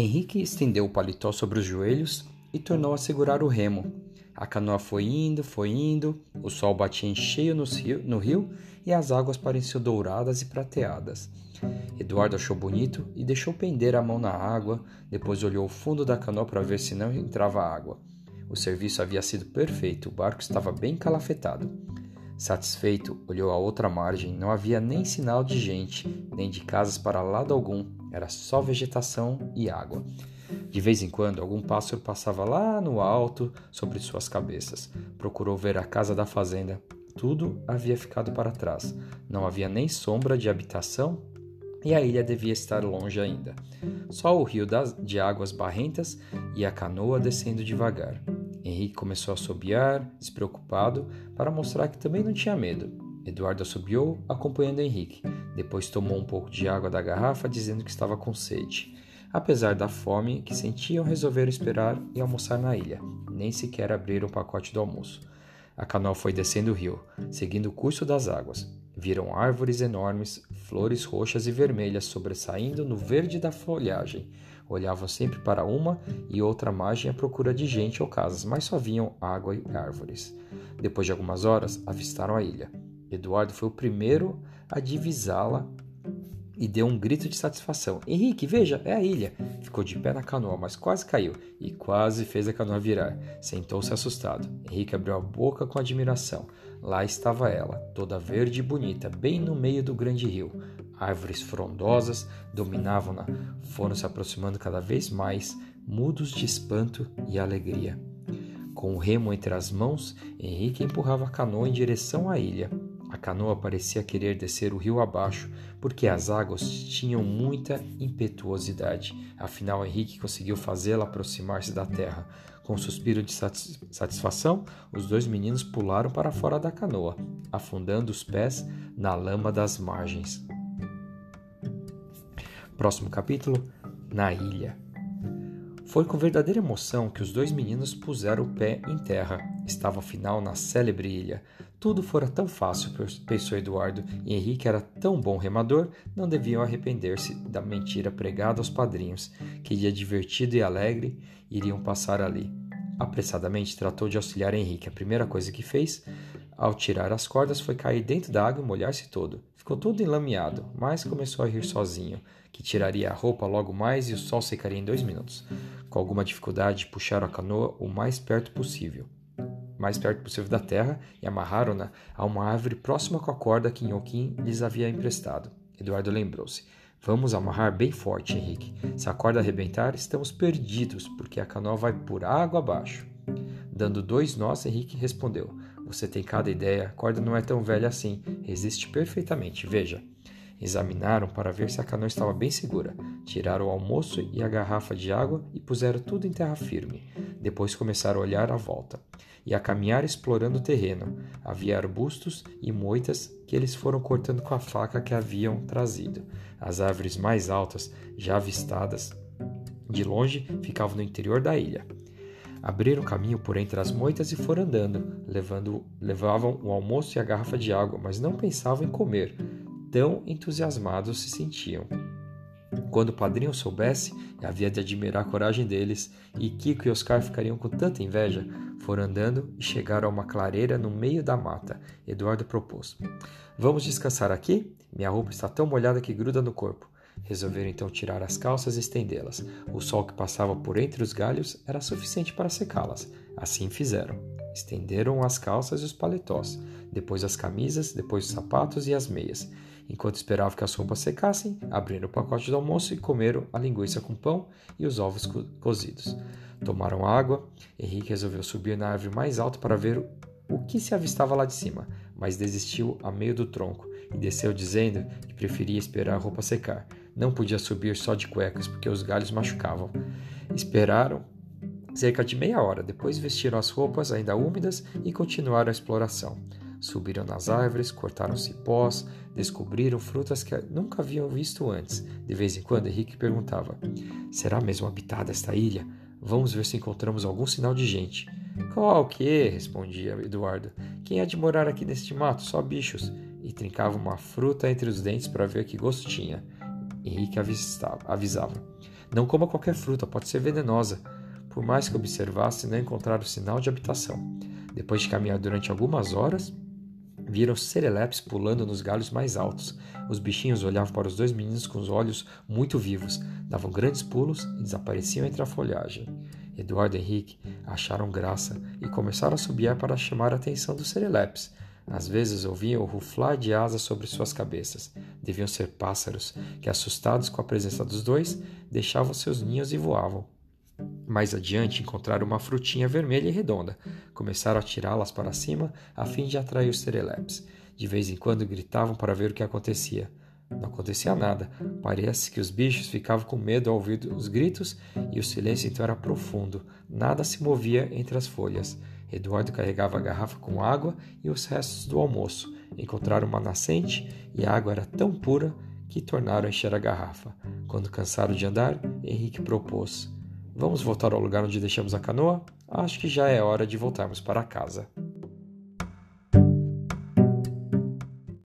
estendeu o paletó sobre os joelhos e tornou a segurar o remo. A canoa foi indo, foi indo, o sol batia em cheio no rio, no rio e as águas pareciam douradas e prateadas. Eduardo achou bonito e deixou pender a mão na água, depois olhou o fundo da canoa para ver se não entrava água. O serviço havia sido perfeito, o barco estava bem calafetado. Satisfeito, olhou à outra margem. Não havia nem sinal de gente, nem de casas para lado algum. Era só vegetação e água. De vez em quando, algum pássaro passava lá no alto sobre suas cabeças. Procurou ver a casa da fazenda. Tudo havia ficado para trás. Não havia nem sombra de habitação e a ilha devia estar longe ainda. Só o rio de águas barrentas e a canoa descendo devagar. Henrique começou a assobiar, despreocupado, para mostrar que também não tinha medo. Eduardo assobiou, acompanhando Henrique. Depois tomou um pouco de água da garrafa, dizendo que estava com sede. Apesar da fome que sentiam, resolveram esperar e almoçar na ilha. Nem sequer abriram o pacote do almoço. A canoa foi descendo o rio, seguindo o curso das águas. Viram árvores enormes, flores roxas e vermelhas sobressaindo no verde da folhagem. Olhavam sempre para uma e outra margem à procura de gente ou casas, mas só viam água e árvores. Depois de algumas horas, avistaram a ilha. Eduardo foi o primeiro a divisá-la e deu um grito de satisfação. Henrique, veja, é a ilha. Ficou de pé na canoa, mas quase caiu e quase fez a canoa virar. Sentou-se assustado. Henrique abriu a boca com admiração. Lá estava ela, toda verde e bonita, bem no meio do grande rio. Árvores frondosas dominavam-na, foram se aproximando cada vez mais, mudos de espanto e alegria. Com o remo entre as mãos, Henrique empurrava a canoa em direção à ilha. A canoa parecia querer descer o rio abaixo, porque as águas tinham muita impetuosidade. Afinal, Henrique conseguiu fazê-la aproximar-se da terra. Com um suspiro de satisfação, os dois meninos pularam para fora da canoa, afundando os pés na lama das margens. Próximo capítulo: Na ilha. Foi com verdadeira emoção que os dois meninos puseram o pé em terra. Estava afinal na célebre ilha. Tudo fora tão fácil, pensou Eduardo, e Henrique era tão bom remador, não deviam arrepender-se da mentira pregada aos padrinhos, que dia divertido e alegre iriam passar ali. Apressadamente tratou de auxiliar Henrique. A primeira coisa que fez, ao tirar as cordas, foi cair dentro da água e molhar-se todo. Ficou todo enlameado, mas começou a rir sozinho, que tiraria a roupa logo mais e o sol secaria em dois minutos. Com alguma dificuldade, puxaram a canoa o mais perto possível, mais perto possível da terra e amarraram-na a uma árvore próxima com a corda que Inhoquim lhes havia emprestado. Eduardo lembrou-se. Vamos amarrar bem forte, Henrique. Se a corda arrebentar, estamos perdidos, porque a canoa vai por água abaixo. Dando dois nós, Henrique respondeu: você tem cada ideia, a corda não é tão velha assim, resiste perfeitamente, veja. Examinaram para ver se a canoa estava bem segura. Tiraram o almoço e a garrafa de água e puseram tudo em terra firme. Depois começaram a olhar à volta e a caminhar explorando o terreno. Havia arbustos e moitas que eles foram cortando com a faca que haviam trazido. As árvores mais altas, já avistadas de longe, ficavam no interior da ilha. Abriram caminho por entre as moitas e foram andando, levando, levavam o almoço e a garrafa de água, mas não pensavam em comer. Tão entusiasmados se sentiam. Quando o padrinho soubesse, havia de admirar a coragem deles, e Kiko e Oscar ficariam com tanta inveja. Foram andando e chegaram a uma clareira no meio da mata. Eduardo propôs: Vamos descansar aqui? Minha roupa está tão molhada que gruda no corpo. Resolveram então tirar as calças e estendê-las. O sol que passava por entre os galhos era suficiente para secá-las. Assim fizeram. Estenderam as calças e os paletós, depois as camisas, depois os sapatos e as meias. Enquanto esperavam que as roupas secassem, abriram o pacote do almoço e comeram a linguiça com pão e os ovos co cozidos. Tomaram água. Henrique resolveu subir na árvore mais alta para ver o que se avistava lá de cima, mas desistiu a meio do tronco e desceu dizendo que preferia esperar a roupa secar. Não podia subir só de cuecas porque os galhos machucavam. Esperaram cerca de meia hora, depois vestiram as roupas ainda úmidas e continuaram a exploração. Subiram nas árvores, cortaram cipós, descobriram frutas que nunca haviam visto antes. De vez em quando, Henrique perguntava: Será mesmo habitada esta ilha? Vamos ver se encontramos algum sinal de gente. Qual que? respondia Eduardo. Quem há de morar aqui neste mato? Só bichos. E trincava uma fruta entre os dentes para ver que gosto tinha. Henrique avisava. Não coma qualquer fruta, pode ser venenosa. Por mais que observasse, não encontraram sinal de habitação. Depois de caminhar durante algumas horas, viram serelepes pulando nos galhos mais altos. Os bichinhos olhavam para os dois meninos com os olhos muito vivos, davam grandes pulos e desapareciam entre a folhagem. Eduardo e Henrique acharam graça e começaram a subiar para chamar a atenção dos serelepes. Às vezes ouviam o ruflar de asas sobre suas cabeças. Deviam ser pássaros que, assustados com a presença dos dois, deixavam seus ninhos e voavam. Mais adiante encontraram uma frutinha vermelha e redonda. Começaram a tirá-las para cima a fim de atrair os serelepes. De vez em quando gritavam para ver o que acontecia. Não acontecia nada. Parece que os bichos ficavam com medo ao ouvir os gritos e o silêncio então era profundo. Nada se movia entre as folhas. Eduardo carregava a garrafa com água e os restos do almoço. Encontraram uma nascente e a água era tão pura que tornaram a encher a garrafa. Quando cansaram de andar, Henrique propôs: Vamos voltar ao lugar onde deixamos a canoa? Acho que já é hora de voltarmos para casa.